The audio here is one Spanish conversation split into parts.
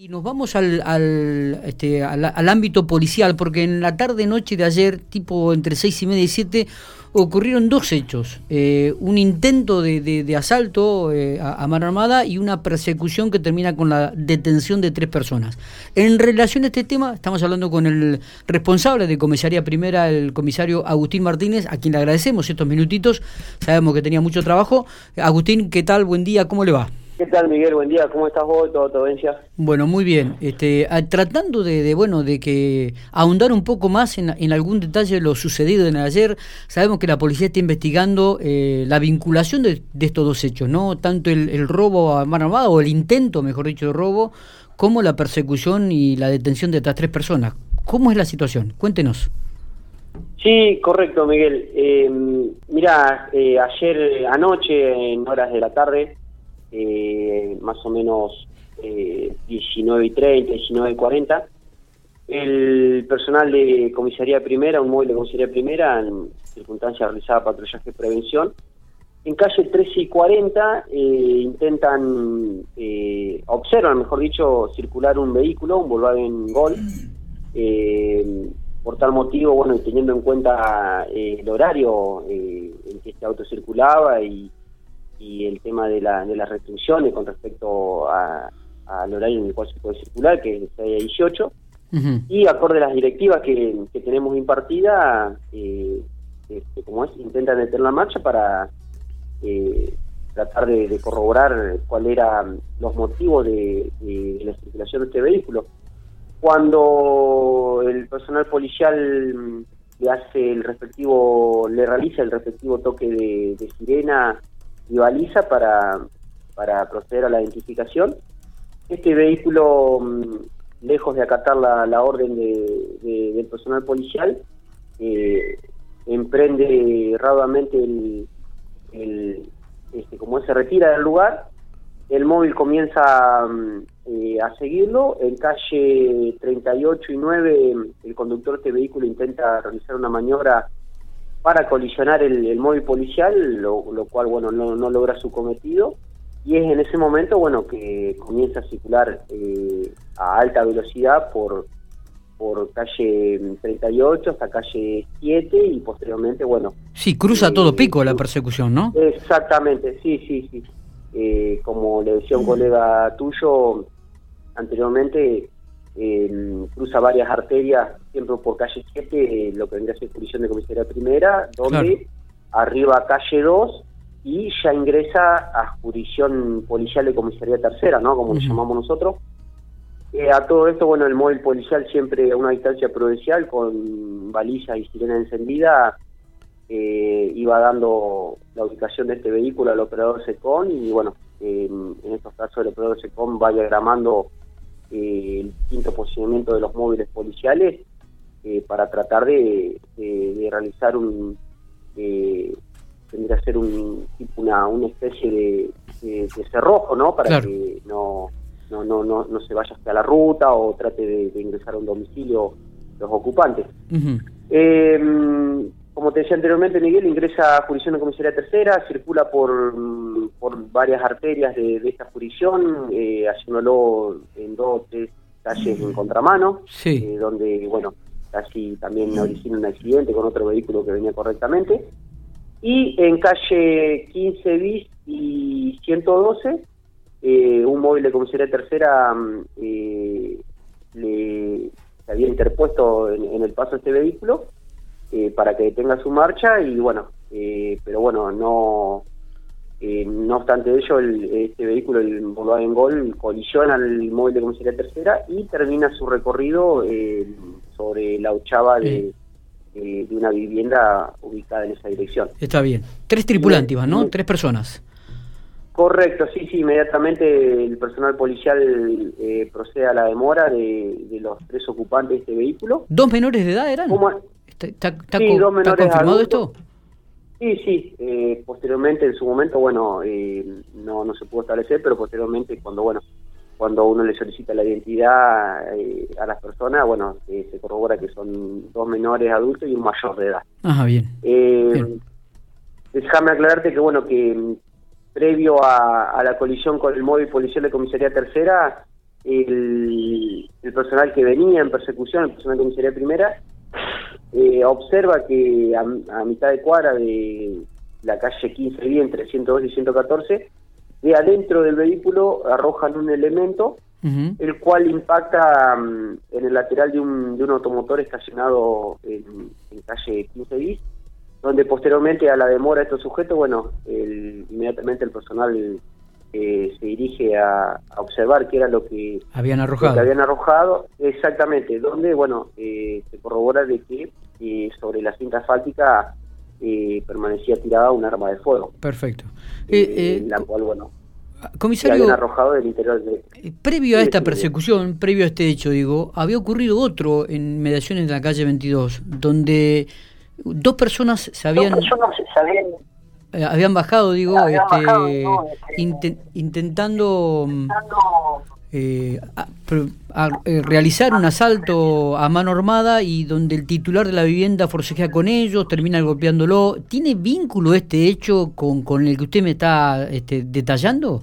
Y nos vamos al, al, este, al, ámbito policial, porque en la tarde-noche de ayer, tipo entre seis y media y siete, ocurrieron dos hechos. Eh, un intento de, asalto eh, a, mano armada y una persecución que termina con la detención de tres personas. En relación a este tema, estamos hablando con el responsable de Comisaría Primera, el comisario Agustín Martínez, a quien le agradecemos estos minutitos. Sabemos que tenía mucho trabajo. Agustín, ¿qué tal? Buen día, ¿cómo le va? ¿Qué tal, Miguel? Buen día. ¿Cómo estás vos? ¿Todo tu Bueno, muy bien. Este, tratando de, bueno, de que ahondar un poco más en, algún detalle de lo sucedido en ayer, sabemos que la policía está investigando eh, la vinculación de, estos dos hechos, ¿no? Tanto el, robo a mano armada, o el intento, mejor dicho, de robo, como la persecución y la detención de estas tres personas. ¿Cómo es la situación? Cuéntenos. Sí, correcto, Miguel. Eh, mira, eh, ayer anoche, en horas de la tarde, eh, más o menos eh, 19 y 30, 19 y 40. El personal de comisaría primera, un móvil de comisaría primera, en circunstancias realizada patrullaje de prevención, en calle 13 y 40 eh, intentan, eh, observan, mejor dicho, circular un vehículo, un Volkswagen Gol, eh, por tal motivo, bueno, teniendo en cuenta el horario en que este auto circulaba y y el tema de, la, de las restricciones con respecto al horario en el cual se puede circular, que es de 18, y acorde a las directivas que, tenemos impartidas, eh, este, como es, intentan detener la marcha para eh, tratar de, corroborar cuáles eran los motivos de, la circulación de este vehículo. Cuando el personal policial le hace el respectivo, le realiza el respectivo toque de sirena y baliza para, para proceder a la identificación. Este vehículo, mm, lejos de acatar la, la orden de, del personal policial, eh, emprende rauamente el, el este, como se retira del lugar, el móvil comienza mm, eh, a seguirlo, en calle 38 y 9 el conductor de este vehículo intenta realizar una maniobra para colisionar el, móvil policial, lo, cual bueno no, no, logra su cometido. Y es en ese momento bueno que comienza a circular eh, a alta velocidad por por calle 38 hasta calle 7 y posteriormente bueno sí cruza todo eh, pico la persecución no exactamente sí sí sí. Eh, como le decía un colega tuyo anteriormente cruza varias arterias, siempre por calle 7, lo que vendría a ser jurisdicción de comisaría primera, donde arriba calle 2 y ya ingresa a jurisdicción policial de comisaría tercera, ¿no? Como lo llamamos nosotros. Eh, a todo esto, bueno, el móvil policial siempre a una distancia prudencial con balizas y sirena encendida eh, iba dando la ubicación de este vehículo al operador SECON y bueno, en estos casos el operador SECON va diagramando eh, el quinto posicionamiento de los móviles policiales eh, para tratar de, realizar un eh, tendría que ser un una, una especie de, cerrojo no para que no no, no no no se vaya hacia la ruta o trate de, ingresar a un domicilio los ocupantes como te decía anteriormente, Miguel ingresa a jurisdicción de comisaría tercera, circula por, por varias arterias de, esta jurisdicción, eh, haciéndolo en dos o tres calles en contramano, eh, donde, bueno, casi también origina un accidente con otro vehículo que venía correctamente. Y en calle 15 bis y 112, eh, un móvil de comisaría tercera mm, eh, le, había interpuesto en, en el paso de este vehículo eh, para que detenga su marcha y bueno, eh, pero bueno, no eh, no obstante ello, el, este vehículo, el Volkswagen Gol, colisiona el móvil de comisaría tercera y termina su recorrido sobre la ochava de, de, una vivienda ubicada en esa dirección. Está bien. Tres tripulantes, ¿no? Tres personas. Correcto, sí, sí, inmediatamente el personal policial procede a la demora de, los tres ocupantes de este vehículo. ¿Dos menores de edad eran? ¿Está, confirmado esto? Sí, sí. Eh, posteriormente, en su momento, bueno, eh, no, no se pudo establecer, pero posteriormente, cuando bueno, cuando uno le solicita la identidad eh, a las personas, bueno, se corrobora que son dos menores adultos y un mayor de edad. Ajá, bien. Déjame aclararte que, bueno, que previo a, la colisión con el móvil policial de comisaría tercera, el, personal que venía en persecución, el personal de comisaría primera, eh, observa que a, mitad de cuadra de la calle 15 entre 102 y 114, de adentro del vehículo arrojan un elemento, el cual impacta mm, en el lateral de un, de un automotor estacionado en, calle 15 bis, donde posteriormente a la demora de estos sujetos, bueno, inmediatamente el personal eh, se dirige a, observar qué era lo que habían arrojado. habían arrojado, exactamente, donde, bueno, eh, se corrobora de que eh, sobre la cinta asfáltica permanecía tirada un arma de fuego. Perfecto. la cual, bueno, Comisario, arrojado del interior de... Previo a esta persecución, previo a este hecho, digo, había ocurrido otro en mediaciones de la calle 22, donde dos personas se habían... Dos personas se habían eh, habían bajado, digo, este, este intentando eh, eh, realizar un asalto a mano armada y donde el titular de la vivienda forcejea con ellos, termina golpeándolo. ¿Tiene vínculo este hecho con, con el que usted me está este, detallando?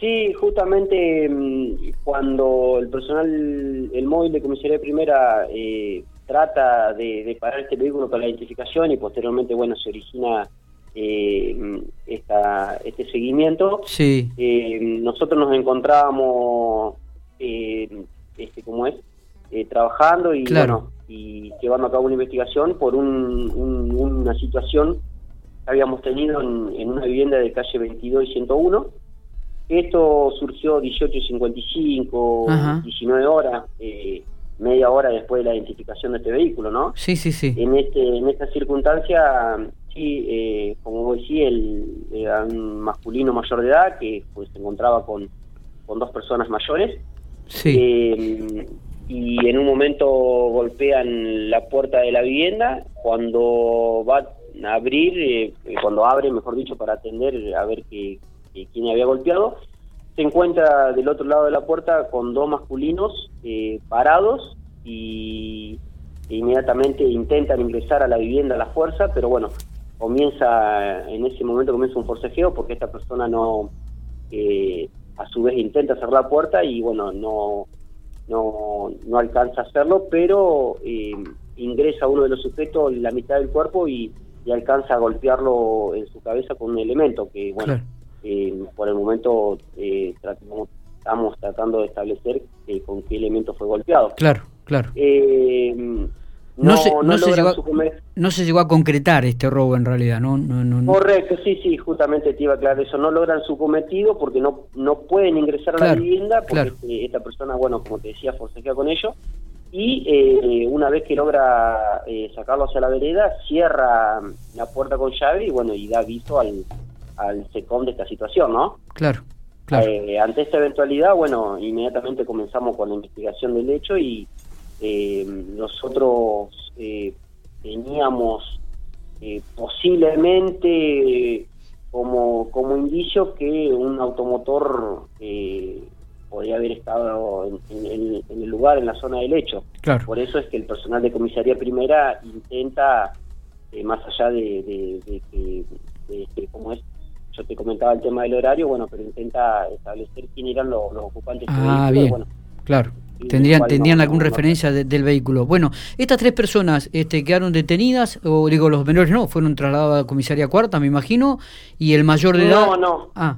Sí, justamente mm, cuando el personal, el móvil de comisaría primera eh, trata de, parar este vehículo para la identificación y posteriormente, bueno, se origina eh, esta, este seguimiento. Sí. Eh, nosotros nos encontrábamos, eh, este, como es, eh, trabajando y, y llevando a cabo una investigación por una situación que habíamos tenido en, una vivienda de calle 22 y 101. Esto surgió 18.55, 19 horas. Eh, media hora después de la identificación de este vehículo, ¿no? Sí, sí, sí. En, este, en esta circunstancia, sí, eh, como vos decís, el, era un masculino mayor de edad que pues se encontraba con, con dos personas mayores. Sí. Eh, y en un momento golpean la puerta de la vivienda, cuando va a abrir, eh, cuando abre, mejor dicho, para atender a ver que, quién había golpeado, se encuentra del otro lado de la puerta con dos masculinos eh, parados y inmediatamente intentan ingresar a la vivienda a la fuerza, pero bueno, comienza, en ese momento comienza un forcejeo porque esta persona no, eh, a su vez intenta cerrar la puerta y bueno, no, no, no alcanza a hacerlo, pero eh, ingresa uno de los sujetos la mitad del cuerpo y, alcanza a golpearlo en su cabeza con un elemento que, bueno, eh, por el momento eh, estamos tratando de establecer eh, con qué elemento fue golpeado. Claro, claro. no, se, llegó a, concretar este robo en realidad, ¿no? Correcto, sí, sí, justamente te iba a aclarar eso. No logran su cometido porque no no pueden ingresar a la vivienda porque esta persona, bueno, como te decía, forcejea con ellos. Y una vez que logra sacarlo hacia la vereda, cierra la puerta con llave y, bueno, y da aviso al, al SECOM de esta situación, ¿no? Claro, claro. Eh, ante esta eventualidad, bueno, inmediatamente comenzamos con la investigación del hecho y eh, nosotros eh, teníamos posiblemente como, como indicio que un automotor podría haber estado en, el lugar, en la zona del hecho. Claro. Por eso es que el personal de comisaría primera intenta, más allá de, de, que, de, cómo es, yo te comentaba el tema del horario, bueno, pero intenta establecer quién eran los, ocupantes ah, Bien. Bueno, claro. Tendrían, tendrían alguna referencia del vehículo. Bueno, estas tres personas este, quedaron detenidas, o digo, los menores no, fueron trasladados a la comisaría cuarta, me imagino, y el mayor de edad. No, no. Ah.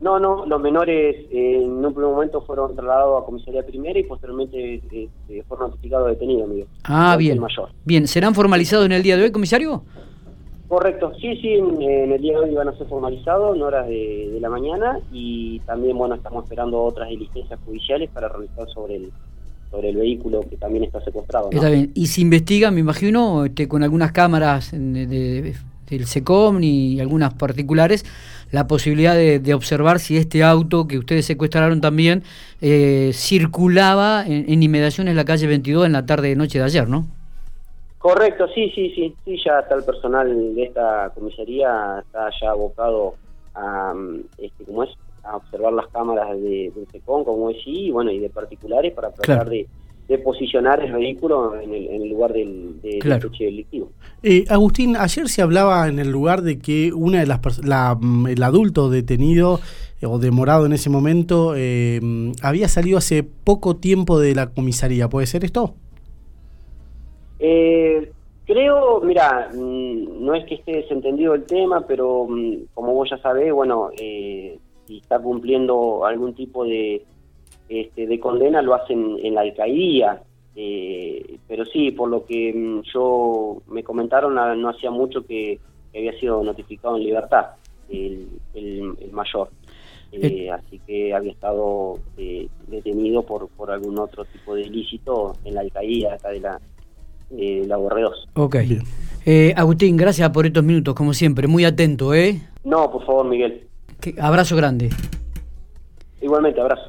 No, no, los menores eh, en un primer momento fueron trasladados a comisaría primera y posteriormente eh, eh, fueron notificados detenidos, amigo. Ah, bien. Mayor. Bien, ¿serán formalizados en el día de hoy, comisario? Correcto, sí, sí, en, el día de hoy van a ser formalizados en horas de, la mañana y también, bueno, estamos esperando otras diligencias judiciales para realizar sobre el sobre el vehículo que también está secuestrado. Está bien, y se investiga, me imagino, este, con algunas cámaras de, del SECOM y algunas particulares, la posibilidad de, observar si este auto que ustedes secuestraron también eh, circulaba en, en inmediaciones la calle 22 en la tarde de noche de ayer, ¿no? Correcto, sí, sí, sí, sí, ya está el personal de esta comisaría, está ya abocado a, mm, este, ¿cómo es? a observar las cámaras de, del SECON, como decía, y bueno, y de particulares para tratar de, de posicionar el vehículo en el, lugar del, de, claro. delictivo. Eh, Agustín, ayer se hablaba en el lugar de que una de las la, mm, el adulto detenido eh, o demorado en ese momento eh, había salido hace poco tiempo de la comisaría. ¿Puede ser esto? Creo, mira, mm, no es que esté desentendido el tema, pero mm, como vos ya sabés, bueno, si está cumpliendo algún tipo de este, de condena lo hacen en la alcaldía. Eh, pero sí, por lo que mm, yo me comentaron, no hacía mucho que, había sido notificado en libertad el, mayor. Eh, eh. así que había estado detenido por, por algún otro tipo de ilícito en la alcaldía acá de la, la Borreos. Ok. Agustín, gracias por estos minutos, como siempre. Muy atento, ¿eh? No, por favor, Miguel. abrazo grande. Igualmente, abrazo.